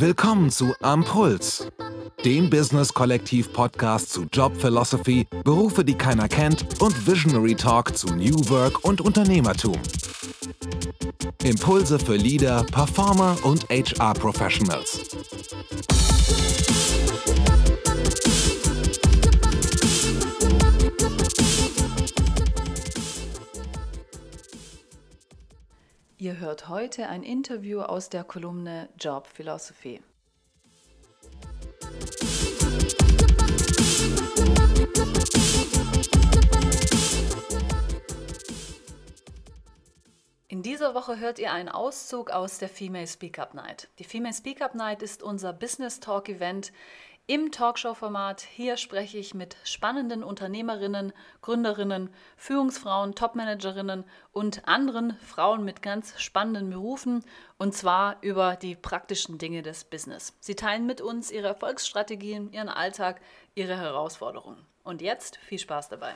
Willkommen zu Ampuls, dem Business-Kollektiv-Podcast zu Job Philosophy, Berufe, die keiner kennt und Visionary Talk zu New Work und Unternehmertum. Impulse für Leader, Performer und HR-Professionals. Ihr hört heute ein Interview aus der Kolumne Job Philosophy. In dieser Woche hört ihr einen Auszug aus der Female Speak Up Night. Die Female Speak Up Night ist unser Business Talk Event, im Talkshow-Format. Hier spreche ich mit spannenden Unternehmerinnen, Gründerinnen, Führungsfrauen, Topmanagerinnen und anderen Frauen mit ganz spannenden Berufen und zwar über die praktischen Dinge des Business. Sie teilen mit uns ihre Erfolgsstrategien, ihren Alltag, ihre Herausforderungen. Und jetzt viel Spaß dabei.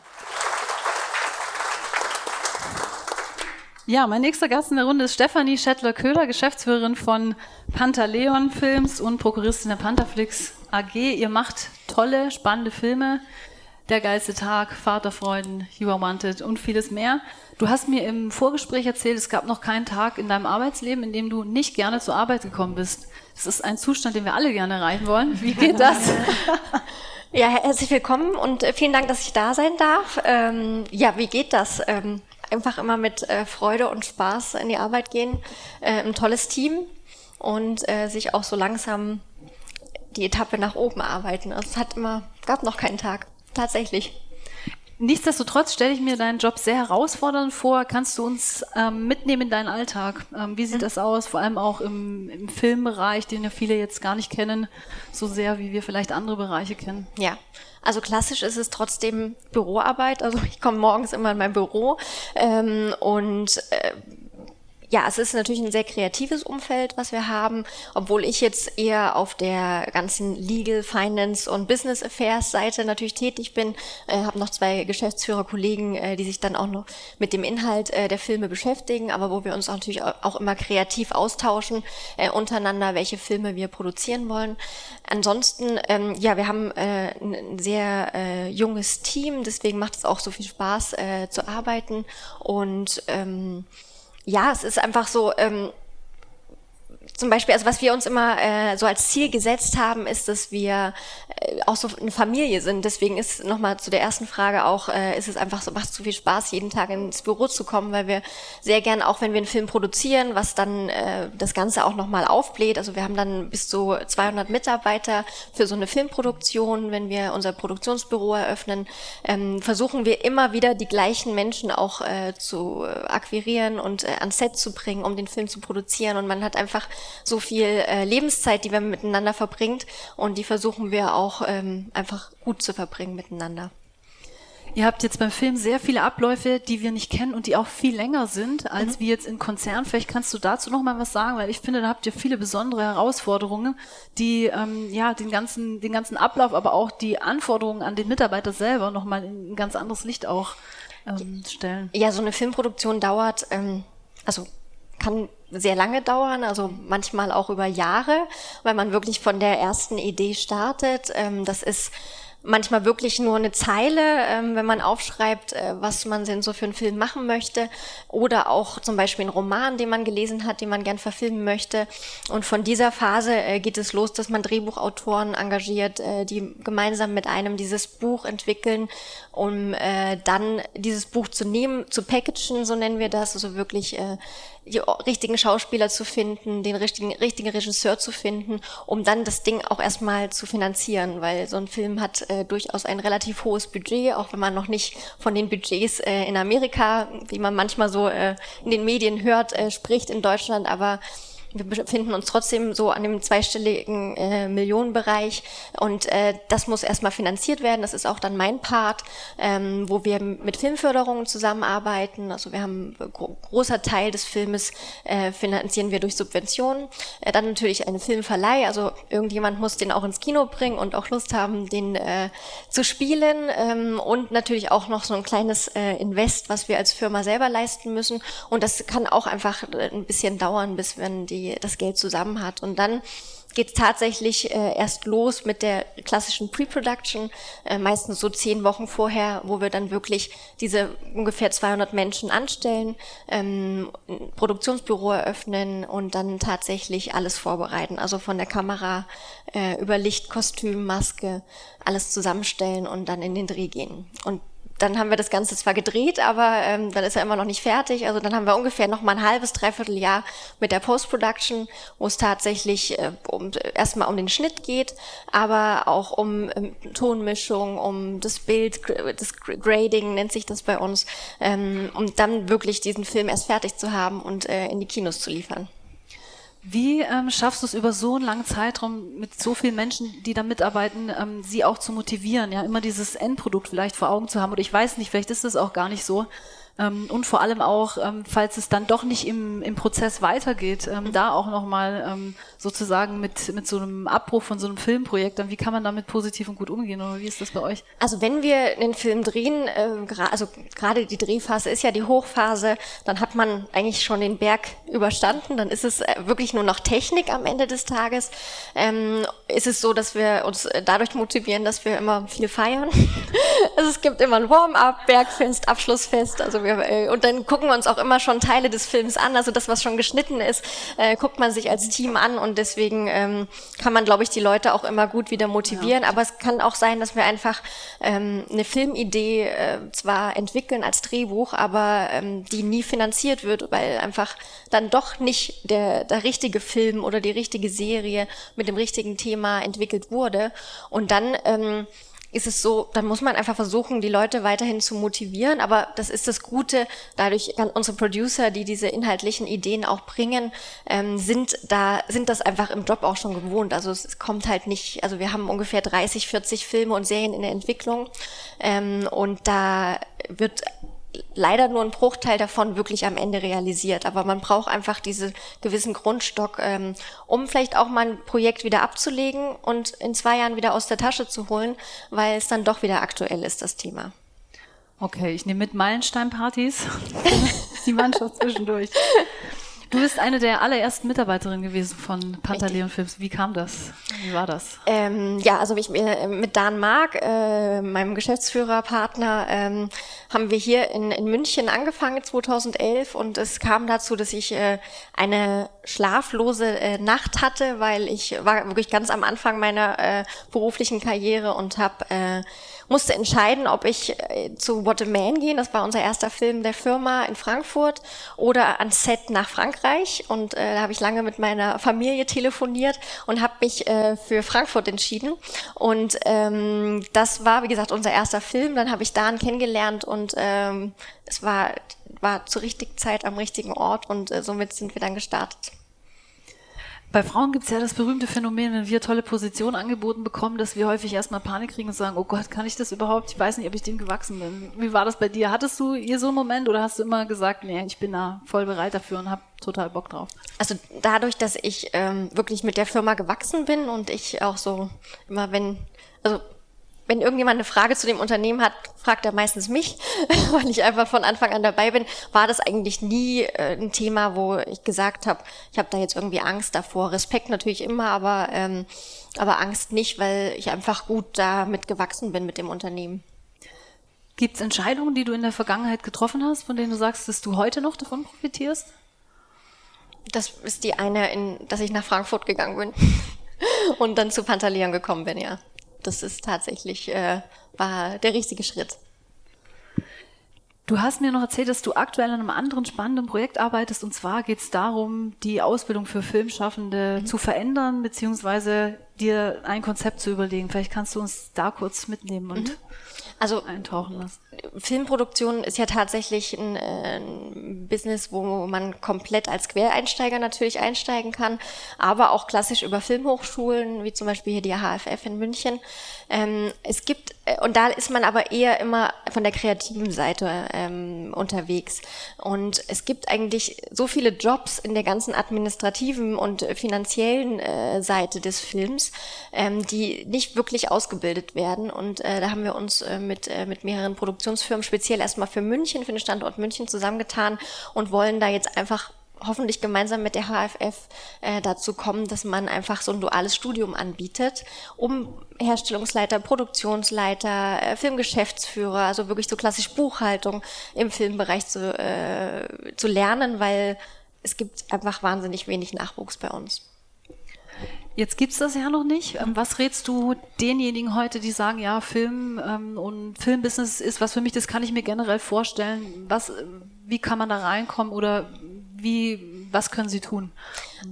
Ja, mein nächster Gast in der Runde ist Stefanie Schettler-Köhler, Geschäftsführerin von Pantaleon Films und Prokuristin der Pantherflix AG. Ihr macht tolle, spannende Filme. Der geilste Tag, Vaterfreuden, You Are Wanted und vieles mehr. Du hast mir im Vorgespräch erzählt, es gab noch keinen Tag in deinem Arbeitsleben, in dem du nicht gerne zur Arbeit gekommen bist. Das ist ein Zustand, den wir alle gerne erreichen wollen. Wie geht das? Ja, herzlich willkommen und äh, vielen Dank, dass ich da sein darf. Ähm, ja, wie geht das? Ähm, einfach immer mit äh, Freude und Spaß in die Arbeit gehen. Äh, ein tolles Team und äh, sich auch so langsam die Etappe nach oben arbeiten. Also es hat immer, gab noch keinen Tag. Tatsächlich. Nichtsdestotrotz stelle ich mir deinen Job sehr herausfordernd vor. Kannst du uns ähm, mitnehmen in deinen Alltag? Ähm, wie sieht mhm. das aus? Vor allem auch im, im, Filmbereich, den ja viele jetzt gar nicht kennen, so sehr wie wir vielleicht andere Bereiche kennen. Ja, also klassisch ist es trotzdem Büroarbeit. Also ich komme morgens immer in mein Büro ähm, und äh, ja, es ist natürlich ein sehr kreatives Umfeld, was wir haben, obwohl ich jetzt eher auf der ganzen Legal, Finance und Business Affairs Seite natürlich tätig bin. Äh, habe noch zwei Geschäftsführerkollegen, äh, die sich dann auch noch mit dem Inhalt äh, der Filme beschäftigen, aber wo wir uns auch natürlich auch immer kreativ austauschen äh, untereinander, welche Filme wir produzieren wollen. Ansonsten, ähm, ja, wir haben äh, ein sehr äh, junges Team, deswegen macht es auch so viel Spaß äh, zu arbeiten und ähm, ja, es ist einfach so, ähm, zum Beispiel, also was wir uns immer äh, so als Ziel gesetzt haben, ist, dass wir äh, auch so eine Familie sind. Deswegen ist nochmal zu der ersten Frage auch, äh, ist es einfach so, macht so viel Spaß, jeden Tag ins Büro zu kommen, weil wir sehr gern, auch wenn wir einen Film produzieren, was dann äh, das Ganze auch nochmal aufbläht. Also wir haben dann bis zu 200 Mitarbeiter für so eine Filmproduktion. Wenn wir unser Produktionsbüro eröffnen, ähm, versuchen wir immer wieder die gleichen Menschen auch äh, zu akquirieren und äh, ans Set zu bringen, um den Film zu produzieren. Und man hat einfach so viel äh, Lebenszeit, die wir miteinander verbringt und die versuchen wir auch ähm, einfach gut zu verbringen miteinander. Ihr habt jetzt beim Film sehr viele Abläufe, die wir nicht kennen und die auch viel länger sind als mhm. wie jetzt in Konzernen. Vielleicht kannst du dazu noch mal was sagen, weil ich finde, da habt ihr viele besondere Herausforderungen, die ähm, ja den ganzen den ganzen Ablauf, aber auch die Anforderungen an den Mitarbeiter selber noch mal in ein ganz anderes Licht auch ähm, stellen. Ja, so eine Filmproduktion dauert ähm, also kann sehr lange dauern, also manchmal auch über Jahre, weil man wirklich von der ersten Idee startet. Ähm, das ist manchmal wirklich nur eine Zeile, ähm, wenn man aufschreibt, äh, was man denn so für einen Film machen möchte. Oder auch zum Beispiel einen Roman, den man gelesen hat, den man gern verfilmen möchte. Und von dieser Phase äh, geht es los, dass man Drehbuchautoren engagiert, äh, die gemeinsam mit einem dieses Buch entwickeln, um dann dieses Buch zu nehmen, zu packagen, so nennen wir das, also wirklich die richtigen Schauspieler zu finden, den richtigen, richtigen Regisseur zu finden, um dann das Ding auch erstmal zu finanzieren, weil so ein Film hat äh, durchaus ein relativ hohes Budget, auch wenn man noch nicht von den Budgets äh, in Amerika, wie man manchmal so äh, in den Medien hört, äh, spricht in Deutschland, aber wir befinden uns trotzdem so an dem zweistelligen äh, Millionenbereich und äh, das muss erstmal finanziert werden. Das ist auch dann mein Part, ähm, wo wir mit Filmförderungen zusammenarbeiten. Also wir haben gro großer Teil des Filmes äh, finanzieren wir durch Subventionen. Äh, dann natürlich eine Filmverleih. Also irgendjemand muss den auch ins Kino bringen und auch Lust haben, den äh, zu spielen ähm, und natürlich auch noch so ein kleines äh, Invest, was wir als Firma selber leisten müssen. Und das kann auch einfach ein bisschen dauern, bis wenn die das Geld zusammen hat. Und dann geht tatsächlich äh, erst los mit der klassischen Pre-Production, äh, meistens so zehn Wochen vorher, wo wir dann wirklich diese ungefähr 200 Menschen anstellen, ähm, ein Produktionsbüro eröffnen und dann tatsächlich alles vorbereiten. Also von der Kamera äh, über Licht, Kostüm, Maske, alles zusammenstellen und dann in den Dreh gehen. Und dann haben wir das Ganze zwar gedreht, aber ähm, dann ist er immer noch nicht fertig. Also dann haben wir ungefähr noch mal ein halbes, dreiviertel Jahr mit der Post-Production, wo es tatsächlich äh, um, erstmal um den Schnitt geht, aber auch um ähm, Tonmischung, um das Bild, das Grading nennt sich das bei uns, ähm, um dann wirklich diesen Film erst fertig zu haben und äh, in die Kinos zu liefern. Wie ähm, schaffst du es über so einen langen Zeitraum mit so vielen Menschen, die da mitarbeiten, ähm, sie auch zu motivieren, ja, immer dieses Endprodukt vielleicht vor Augen zu haben? Oder ich weiß nicht, vielleicht ist es auch gar nicht so. Ähm, und vor allem auch, ähm, falls es dann doch nicht im, im Prozess weitergeht, ähm, da auch nochmal ähm, sozusagen mit, mit so einem Abbruch von so einem Filmprojekt, dann wie kann man damit positiv und gut umgehen oder wie ist das bei euch? Also wenn wir einen Film drehen, äh, also gerade die Drehphase ist ja die Hochphase, dann hat man eigentlich schon den Berg überstanden, dann ist es äh, wirklich nur noch Technik am Ende des Tages. Ähm, ist es so, dass wir uns dadurch motivieren, dass wir immer viel feiern. also es gibt immer ein Warm-up, Bergfest, Abschlussfest, also wir, äh, und dann gucken wir uns auch immer schon Teile des Films an, also das, was schon geschnitten ist, äh, guckt man sich als Team an und deswegen ähm, kann man, glaube ich, die Leute auch immer gut wieder motivieren. Ja. Aber es kann auch sein, dass wir einfach ähm, eine Filmidee äh, zwar entwickeln als Drehbuch, aber ähm, die nie finanziert wird, weil einfach dann doch nicht der, der richtige Film oder die richtige Serie mit dem richtigen Thema entwickelt wurde. Und dann ähm, ist es so, dann muss man einfach versuchen, die Leute weiterhin zu motivieren. Aber das ist das Gute. Dadurch kann unsere Producer, die diese inhaltlichen Ideen auch bringen, ähm, sind da, sind das einfach im Job auch schon gewohnt. Also es kommt halt nicht, also wir haben ungefähr 30, 40 Filme und Serien in der Entwicklung. Ähm, und da wird leider nur ein Bruchteil davon wirklich am Ende realisiert. Aber man braucht einfach diesen gewissen Grundstock, ähm, um vielleicht auch mal ein Projekt wieder abzulegen und in zwei Jahren wieder aus der Tasche zu holen, weil es dann doch wieder aktuell ist, das Thema. Okay, ich nehme mit Meilenstein-Partys die Mannschaft zwischendurch. Du bist eine der allerersten Mitarbeiterinnen gewesen von Pantaleon Films. Wie kam das? Wie war das? Ähm, ja, also ich, äh, mit Dan Mark, äh, meinem Geschäftsführerpartner, ähm, haben wir hier in, in München angefangen 2011 und es kam dazu, dass ich äh, eine schlaflose äh, Nacht hatte, weil ich war wirklich ganz am Anfang meiner äh, beruflichen Karriere und habe äh, musste entscheiden, ob ich äh, zu What a Man gehen, das war unser erster Film der Firma in Frankfurt, oder ans Set nach Frankreich. Und äh, da habe ich lange mit meiner Familie telefoniert und habe mich äh, für Frankfurt entschieden. Und ähm, das war, wie gesagt, unser erster Film. Dann habe ich Dan kennengelernt und ähm, es war, war zur richtigen Zeit am richtigen Ort und äh, somit sind wir dann gestartet. Bei Frauen gibt es ja das berühmte Phänomen, wenn wir tolle Positionen angeboten bekommen, dass wir häufig erstmal Panik kriegen und sagen, oh Gott, kann ich das überhaupt? Ich weiß nicht, ob ich dem gewachsen bin. Wie war das bei dir? Hattest du hier so einen Moment oder hast du immer gesagt, nee, ich bin da voll bereit dafür und habe total Bock drauf? Also dadurch, dass ich ähm, wirklich mit der Firma gewachsen bin und ich auch so immer, wenn, also wenn irgendjemand eine Frage zu dem Unternehmen hat, fragt er meistens mich, weil ich einfach von Anfang an dabei bin. War das eigentlich nie äh, ein Thema, wo ich gesagt habe, ich habe da jetzt irgendwie Angst davor. Respekt natürlich immer, aber, ähm, aber Angst nicht, weil ich einfach gut damit gewachsen bin mit dem Unternehmen. Gibt es Entscheidungen, die du in der Vergangenheit getroffen hast, von denen du sagst, dass du heute noch davon profitierst? Das ist die eine, in, dass ich nach Frankfurt gegangen bin und dann zu Pantaleon gekommen bin, ja das ist tatsächlich, äh, war der richtige Schritt. Du hast mir noch erzählt, dass du aktuell an einem anderen spannenden Projekt arbeitest. Und zwar geht es darum, die Ausbildung für Filmschaffende mhm. zu verändern, beziehungsweise dir ein Konzept zu überlegen. Vielleicht kannst du uns da kurz mitnehmen und mhm also eintauchen lassen. Filmproduktion ist ja tatsächlich ein, äh, ein, Business, wo man komplett als Quereinsteiger natürlich einsteigen kann, aber auch klassisch über Filmhochschulen, wie zum Beispiel hier die HFF in München. Ähm, es gibt, äh, und da ist man aber eher immer von der kreativen Seite ähm, unterwegs. Und es gibt eigentlich so viele Jobs in der ganzen administrativen und finanziellen äh, Seite des Films, ähm, die nicht wirklich ausgebildet werden. Und äh, da haben wir uns äh, mit, äh, mit mehreren Produktionsfirmen speziell erstmal für München, für den Standort München zusammengetan und wollen da jetzt einfach hoffentlich gemeinsam mit der HFF äh, dazu kommen, dass man einfach so ein duales Studium anbietet, um Herstellungsleiter, Produktionsleiter, äh, Filmgeschäftsführer, also wirklich so klassisch Buchhaltung im Filmbereich zu, äh, zu lernen, weil es gibt einfach wahnsinnig wenig Nachwuchs bei uns. Jetzt gibt es das ja noch nicht. Ähm, was rätst du denjenigen heute, die sagen, ja, Film ähm, und Filmbusiness ist was für mich, das kann ich mir generell vorstellen. Was, wie kann man da reinkommen oder wie, was können sie tun?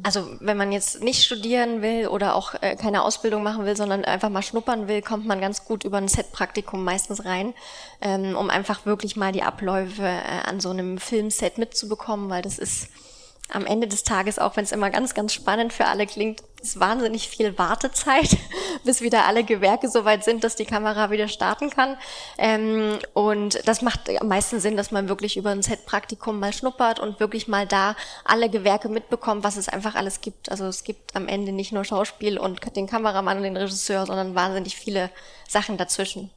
Also wenn man jetzt nicht studieren will oder auch äh, keine Ausbildung machen will, sondern einfach mal schnuppern will, kommt man ganz gut über ein Set-Praktikum meistens rein, ähm, um einfach wirklich mal die Abläufe äh, an so einem Filmset mitzubekommen, weil das ist am Ende des Tages, auch wenn es immer ganz, ganz spannend für alle klingt, ist wahnsinnig viel Wartezeit, bis wieder alle Gewerke so weit sind, dass die Kamera wieder starten kann. Ähm, und das macht am meisten Sinn, dass man wirklich über ein Set-Praktikum mal schnuppert und wirklich mal da alle Gewerke mitbekommt, was es einfach alles gibt. Also es gibt am Ende nicht nur Schauspiel und den Kameramann und den Regisseur, sondern wahnsinnig viele Sachen dazwischen.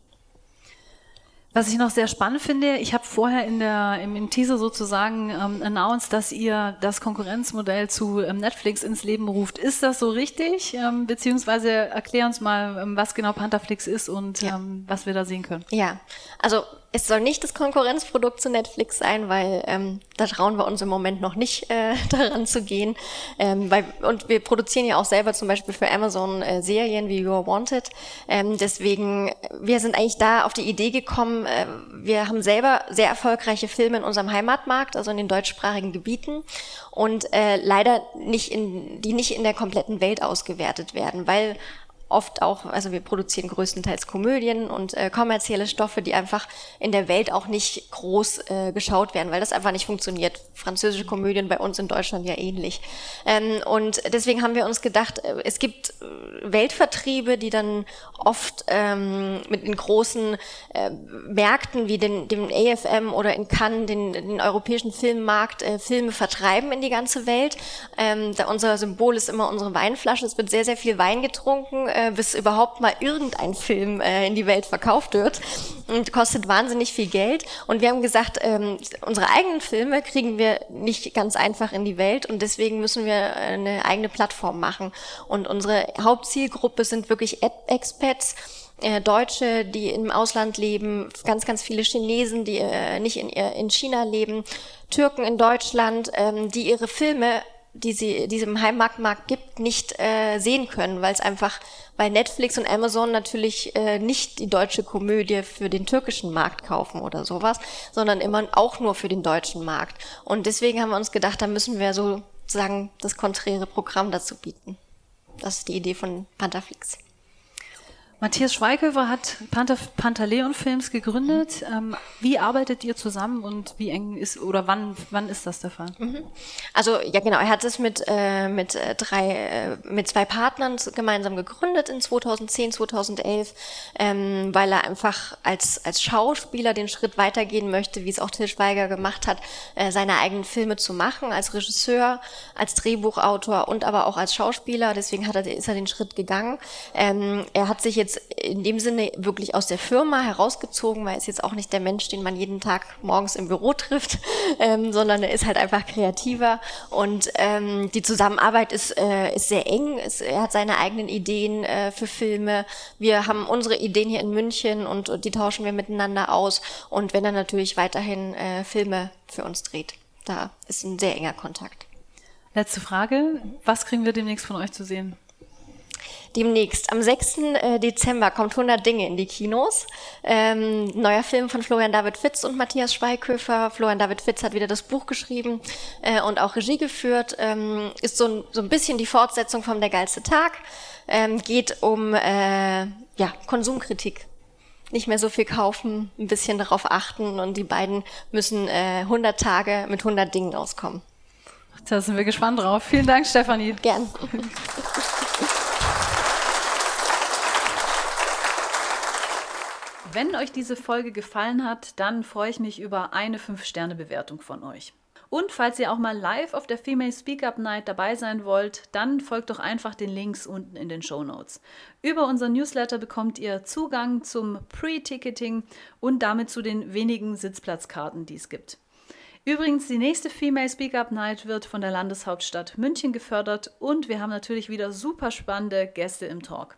Was ich noch sehr spannend finde, ich habe vorher in der, im, im Teaser sozusagen ähm, announced, dass ihr das Konkurrenzmodell zu ähm, Netflix ins Leben ruft. Ist das so richtig? Ähm, beziehungsweise erklär uns mal, ähm, was genau Pantherflix ist und ja. ähm, was wir da sehen können. Ja, also es soll nicht das Konkurrenzprodukt zu Netflix sein, weil ähm, da trauen wir uns im Moment noch nicht äh, daran zu gehen. Ähm, weil, und wir produzieren ja auch selber zum Beispiel für Amazon äh, Serien wie You're Wanted. Ähm, deswegen, wir sind eigentlich da auf die Idee gekommen, äh, wir haben selber sehr erfolgreiche Filme in unserem Heimatmarkt, also in den deutschsprachigen Gebieten und äh, leider nicht in, die nicht in der kompletten Welt ausgewertet werden, weil oft auch, also wir produzieren größtenteils Komödien und äh, kommerzielle Stoffe, die einfach in der Welt auch nicht groß äh, geschaut werden, weil das einfach nicht funktioniert. Französische Komödien bei uns in Deutschland ja ähnlich. Ähm, und deswegen haben wir uns gedacht, äh, es gibt äh, Weltvertriebe, die dann oft ähm, mit den großen äh, Märkten wie den, dem AFM oder in Cannes, den, den europäischen Filmmarkt, äh, Filme vertreiben in die ganze Welt. Ähm, da unser Symbol ist immer unsere Weinflasche. Es wird sehr, sehr viel Wein getrunken äh, bis überhaupt mal irgendein Film äh, in die Welt verkauft wird und kostet wahnsinnig viel Geld. Und wir haben gesagt, ähm, unsere eigenen Filme kriegen wir nicht ganz einfach in die Welt und deswegen müssen wir eine eigene Plattform machen. Und unsere Hauptzielgruppe sind wirklich Expats, äh, Deutsche, die im Ausland leben, ganz, ganz viele Chinesen, die äh, nicht in, äh, in China leben, Türken in Deutschland, ähm, die ihre Filme die sie diesem Heimmarktmarkt gibt, nicht äh, sehen können, weil es einfach bei Netflix und Amazon natürlich äh, nicht die deutsche Komödie für den türkischen Markt kaufen oder sowas, sondern immer auch nur für den deutschen Markt. Und deswegen haben wir uns gedacht, da müssen wir sozusagen das konträre Programm dazu bieten. Das ist die Idee von Pantherflix. Matthias Schweighöfer hat Panther, Pantaleon Films gegründet. Ähm, wie arbeitet ihr zusammen und wie eng ist oder wann, wann ist das der Fall? Mhm. Also ja genau, er hat es mit, äh, mit äh, drei, äh, mit zwei Partnern gemeinsam gegründet in 2010, 2011, ähm, weil er einfach als, als Schauspieler den Schritt weitergehen möchte, wie es auch Till Schweiger gemacht hat, äh, seine eigenen Filme zu machen, als Regisseur, als Drehbuchautor und aber auch als Schauspieler. Deswegen hat er, ist er den Schritt gegangen. Ähm, er hat sich jetzt jetzt in dem Sinne wirklich aus der Firma herausgezogen, weil er ist jetzt auch nicht der Mensch, den man jeden Tag morgens im Büro trifft, ähm, sondern er ist halt einfach kreativer und ähm, die Zusammenarbeit ist, äh, ist sehr eng. Es, er hat seine eigenen Ideen äh, für Filme. Wir haben unsere Ideen hier in München und, und die tauschen wir miteinander aus. Und wenn er natürlich weiterhin äh, Filme für uns dreht, da ist ein sehr enger Kontakt. Letzte Frage. Was kriegen wir demnächst von euch zu sehen? Demnächst. Am 6. Äh, Dezember kommt 100 Dinge in die Kinos. Ähm, neuer Film von Florian David Fitz und Matthias Schweighöfer. Florian David Fitz hat wieder das Buch geschrieben äh, und auch Regie geführt. Ähm, ist so ein, so ein bisschen die Fortsetzung vom Der geilste Tag. Ähm, geht um äh, ja, Konsumkritik nicht mehr so viel kaufen, ein bisschen darauf achten und die beiden müssen äh, 100 Tage mit 100 Dingen auskommen. Da sind wir gespannt drauf. Vielen Dank, Stefanie. Gern. Wenn euch diese Folge gefallen hat, dann freue ich mich über eine 5-Sterne-Bewertung von euch. Und falls ihr auch mal live auf der Female Speak Up Night dabei sein wollt, dann folgt doch einfach den Links unten in den Show Notes. Über unseren Newsletter bekommt ihr Zugang zum Pre-Ticketing und damit zu den wenigen Sitzplatzkarten, die es gibt. Übrigens, die nächste Female Speak Up Night wird von der Landeshauptstadt München gefördert und wir haben natürlich wieder super spannende Gäste im Talk.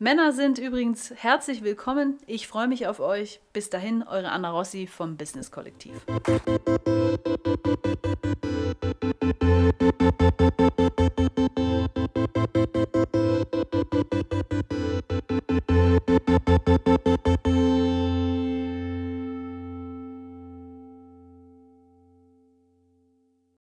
Männer sind übrigens herzlich willkommen. Ich freue mich auf euch. Bis dahin, eure Anna Rossi vom Business Kollektiv.